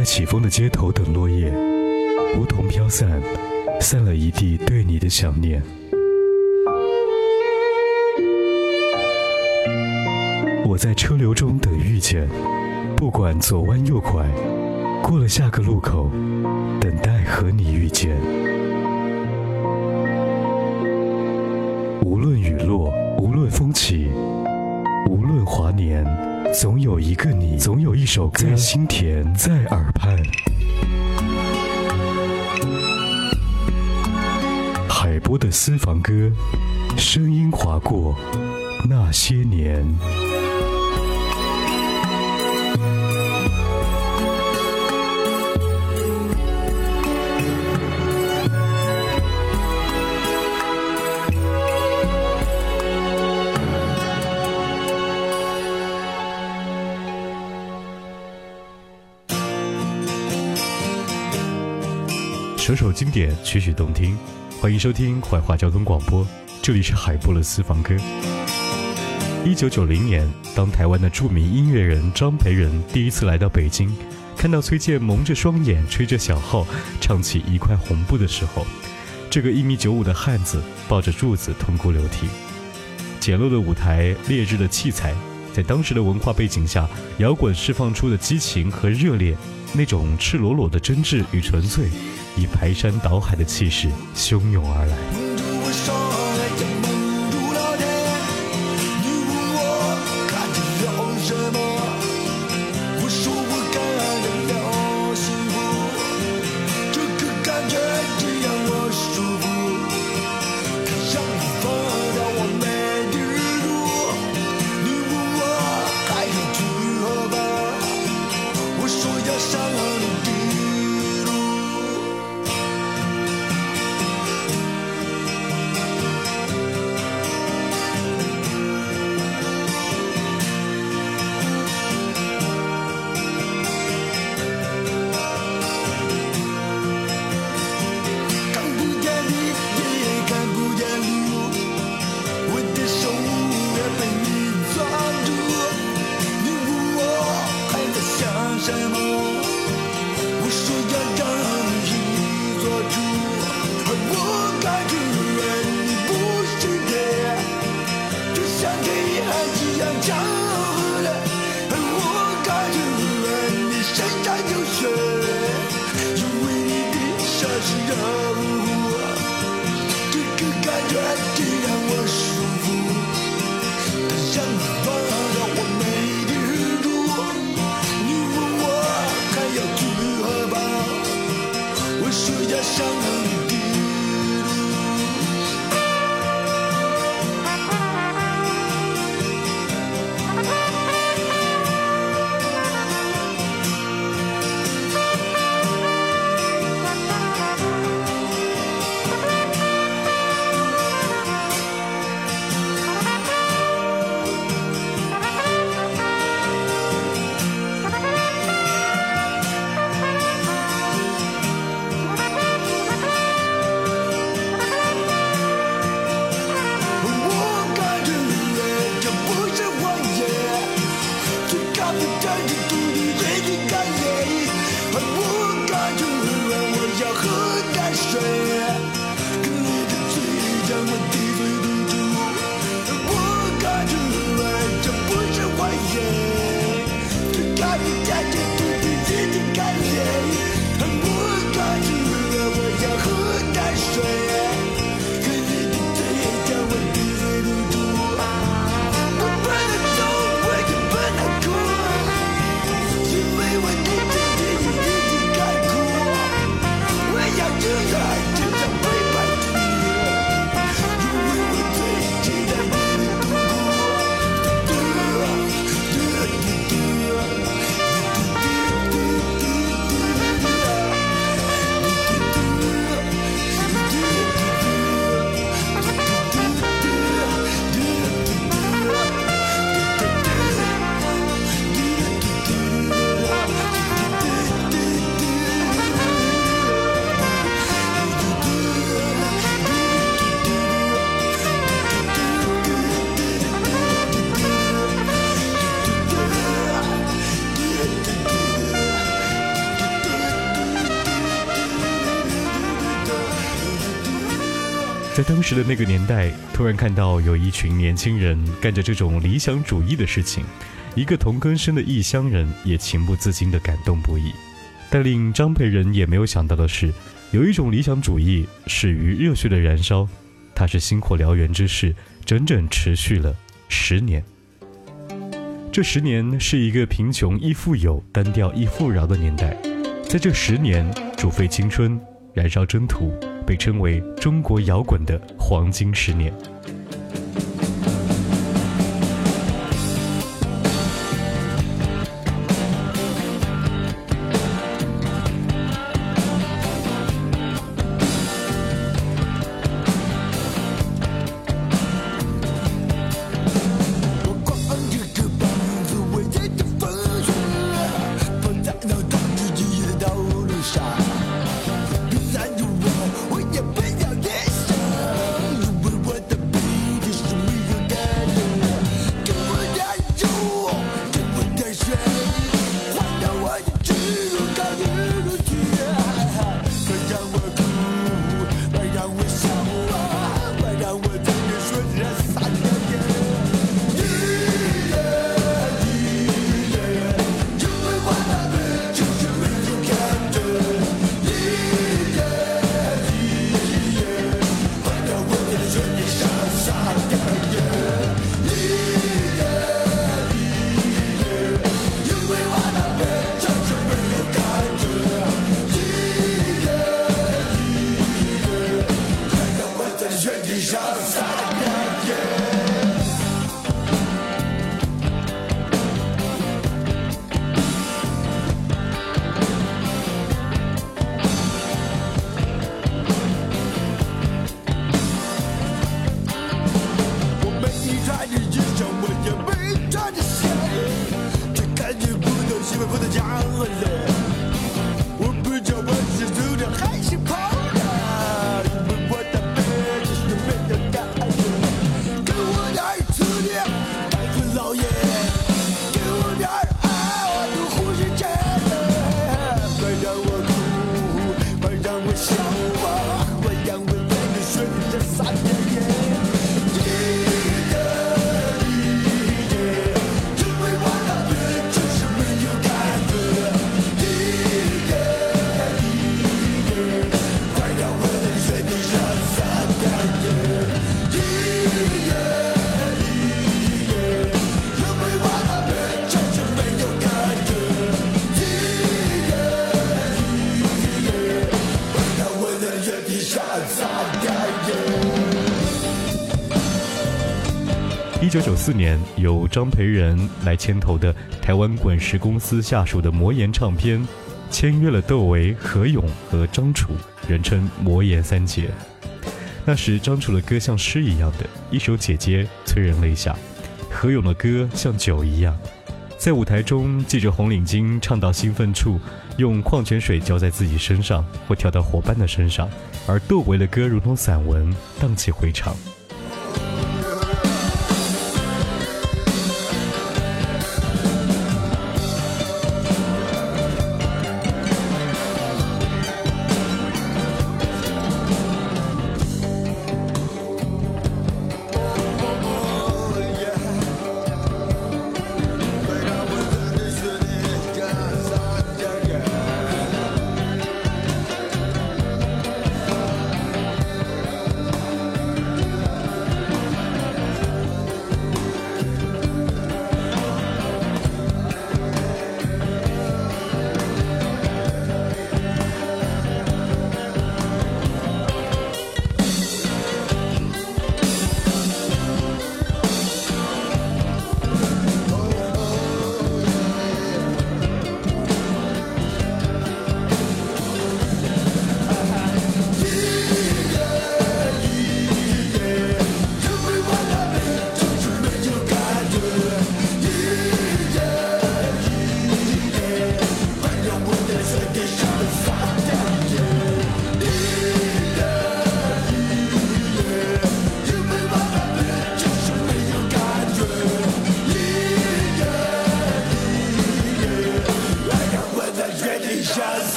在起风的街头等落叶，梧桐飘散，散了一地对你的想念。我在车流中等遇见，不管左弯右拐，过了下个路口，等待和你遇见。无论雨落，无论风起，无论华年，总有一个你，总有一首歌在心田，在耳畔。海波的私房歌，声音划过那些年。首首经典，曲曲动听，欢迎收听怀化交通广播，这里是海波的私房歌。一九九零年，当台湾的著名音乐人张培仁第一次来到北京，看到崔健蒙着双眼，吹着小号，唱起一块红布的时候，这个一米九五的汉子抱着柱子痛哭流涕。简陋的舞台，劣质的器材，在当时的文化背景下，摇滚释放出的激情和热烈，那种赤裸裸的真挚与纯粹。以排山倒海的气势汹涌而来。dirty 在当时的那个年代，突然看到有一群年轻人干着这种理想主义的事情，一个同根生的异乡人也情不自禁地感动不已。但令张培仁也没有想到的是，有一种理想主义始于热血的燃烧，它是星火燎原之势，整整持续了十年。这十年是一个贫穷亦富有、单调亦富饶的年代，在这十年，煮沸青春，燃烧征途，被称为中国摇滚的黄金十年。四年，由张培仁来牵头的台湾滚石公司下属的魔岩唱片，签约了窦唯、何勇和张楚，人称魔岩三杰。那时，张楚的歌像诗一样的一首《姐姐》，催人泪下；何勇的歌像酒一样，在舞台中系着红领巾，唱到兴奋处，用矿泉水浇在自己身上，或跳到伙伴的身上；而窦唯的歌如同散文，荡气回肠。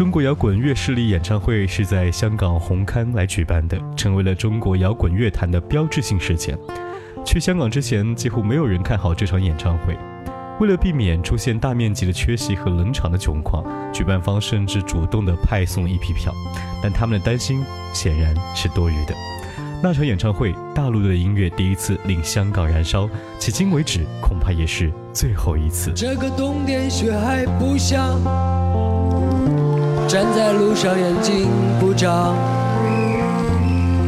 中国摇滚乐势力演唱会是在香港红磡来举办的，成为了中国摇滚乐坛的标志性事件。去香港之前，几乎没有人看好这场演唱会。为了避免出现大面积的缺席和冷场的窘况，举办方甚至主动的派送一批票。但他们的担心显然是多余的。那场演唱会，大陆的音乐第一次令香港燃烧，迄今为止恐怕也是最后一次。这个冬天雪还不下。站在路上，眼睛不眨，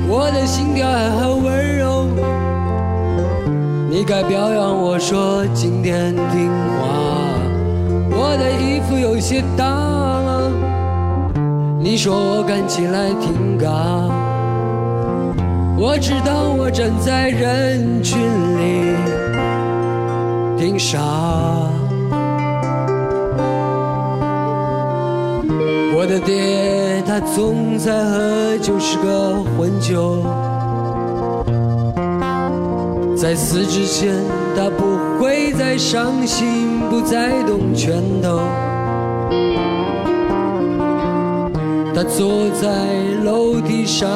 我的心跳还很温柔。你该表扬我说今天听话。我的衣服有些大了，你说我看起来挺嘎。我知道我站在人群里挺傻。我的爹，他总在喝酒，是个混酒。在死之前，他不会再伤心，不再动拳头。他坐在楼梯上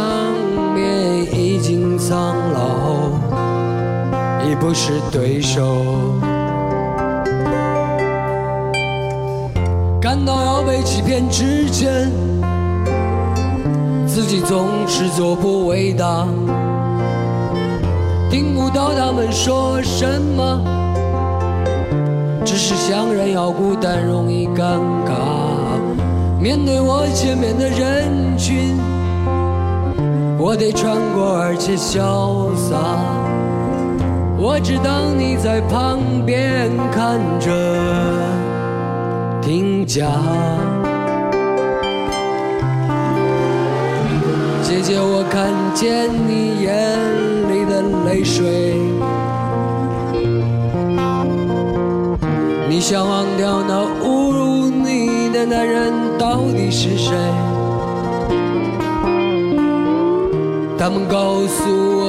面，已经苍老，已不是对手。感到要被欺骗之前，自己总是做不伟大。听不到他们说什么，只是想人要孤单容易尴尬。面对我前面的人群，我得穿过而且潇洒。我知道你在旁边看着。家，姐姐，我看见你眼里的泪水。你想忘掉那侮辱你的男人到底是谁？他们告诉我，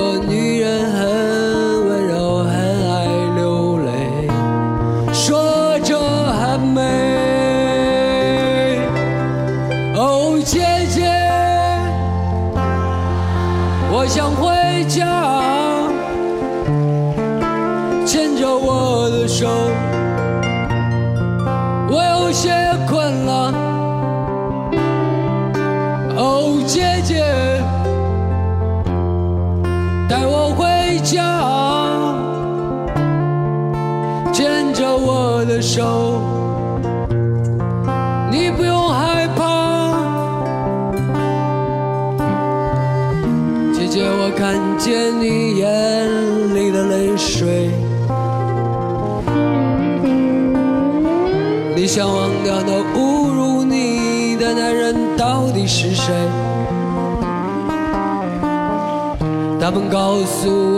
手，他们告诉，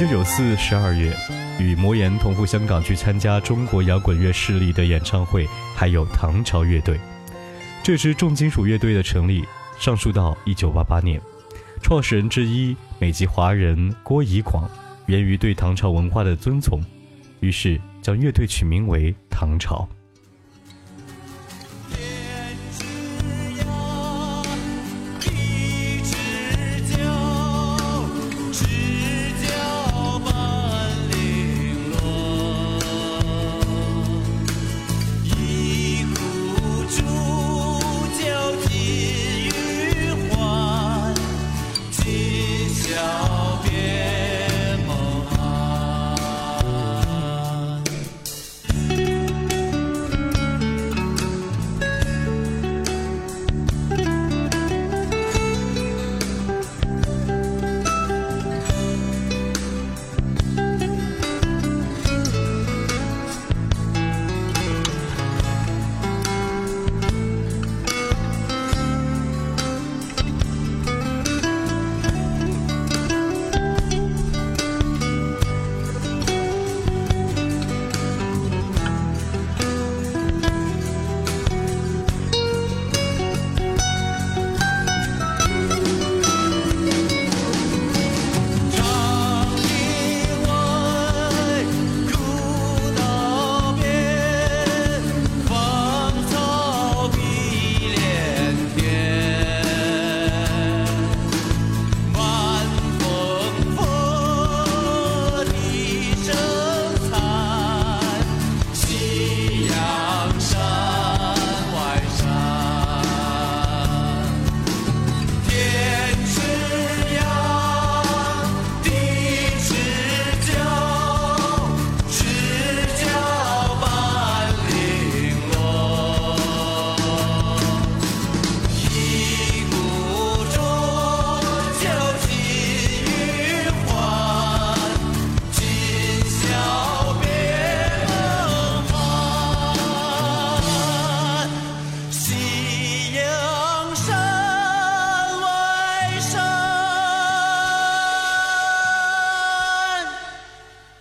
九九四十二月，与魔岩同赴香港去参加中国摇滚乐势力的演唱会，还有唐朝乐队。这支重金属乐队的成立上溯到1988年，创始人之一美籍华人郭怡广，源于对唐朝文化的尊崇，于是将乐队取名为唐朝。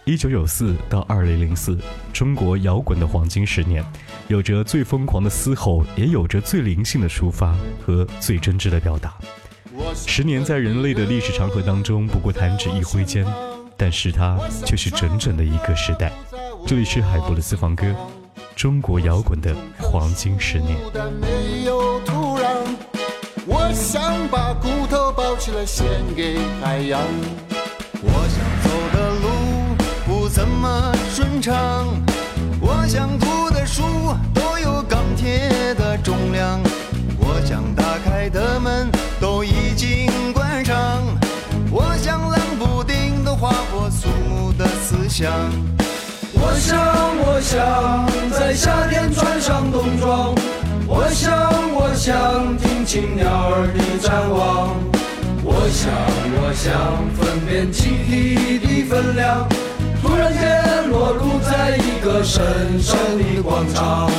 一九九四到二零零四，中国摇滚的黄金十年，有着最疯狂的嘶吼，也有着最灵性的抒发和最真挚的表达。十年在人类的历史长河当中不过弹指一挥间，但是它却是整整的一个时代。这里是海波的私房歌，中国摇滚的黄金十年。我想把骨头包起来献给海洋。我想。怎么顺畅？我想读的书都有钢铁的重量，我想打开的门都已经关上，我想冷不丁的划破肃穆的思想。我想，我想在夏天穿上冬装，我想，我想听清鸟儿的展望，我想，我想分辨集体的分量。突然间落入在一个神圣的广场。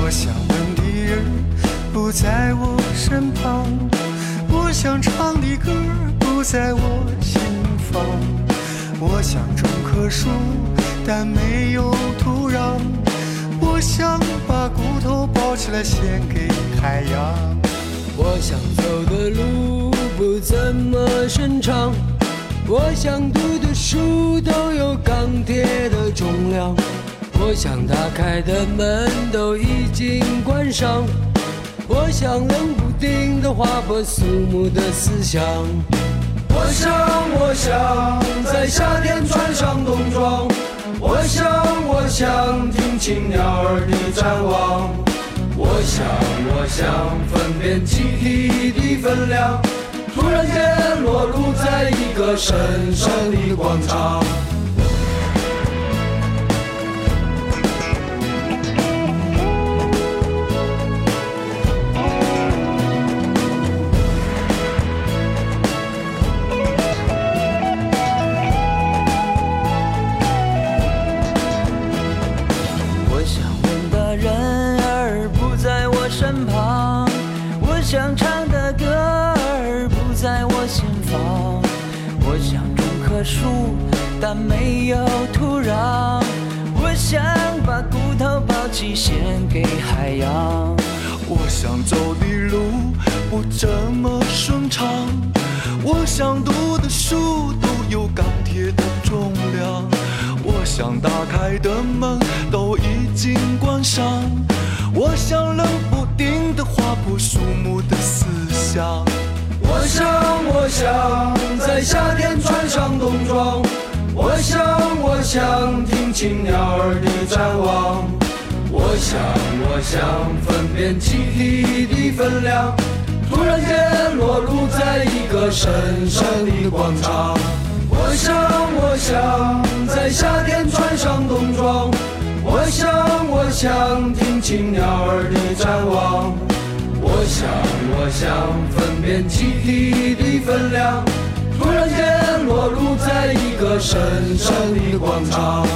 我想问的人不在我身旁，我想唱的歌。不在我心房，我想种棵树，但没有土壤。我想把骨头包起来献给海洋。我想走的路不怎么顺畅，我想读的书都有钢铁的重量。我想打开的门都已经关上，我想冷不丁的划破肃穆的思想。夏天穿上冬装。我想，我想听青鸟儿的展望。我想，我想分辨集体的分量。突然间裸露在一个神圣的广场。我想种棵树，但没有土壤。我想把骨头包起献给海洋。我想走的路不这么顺畅，我想读的书都有钢铁的重量，我想打开的门都已经关上，我想冷不丁的划破树木的思想。我想，我想在夏天穿上冬装。我想，我想听清鸟儿的展望。我想，我想分辨集体的分量。突然间落入在一个神圣的广场。我想，我想在夏天穿上冬装。我想，我想听清鸟儿的展望。我想，我想分辨集体的分量，突然间落入在一个神圣的广场。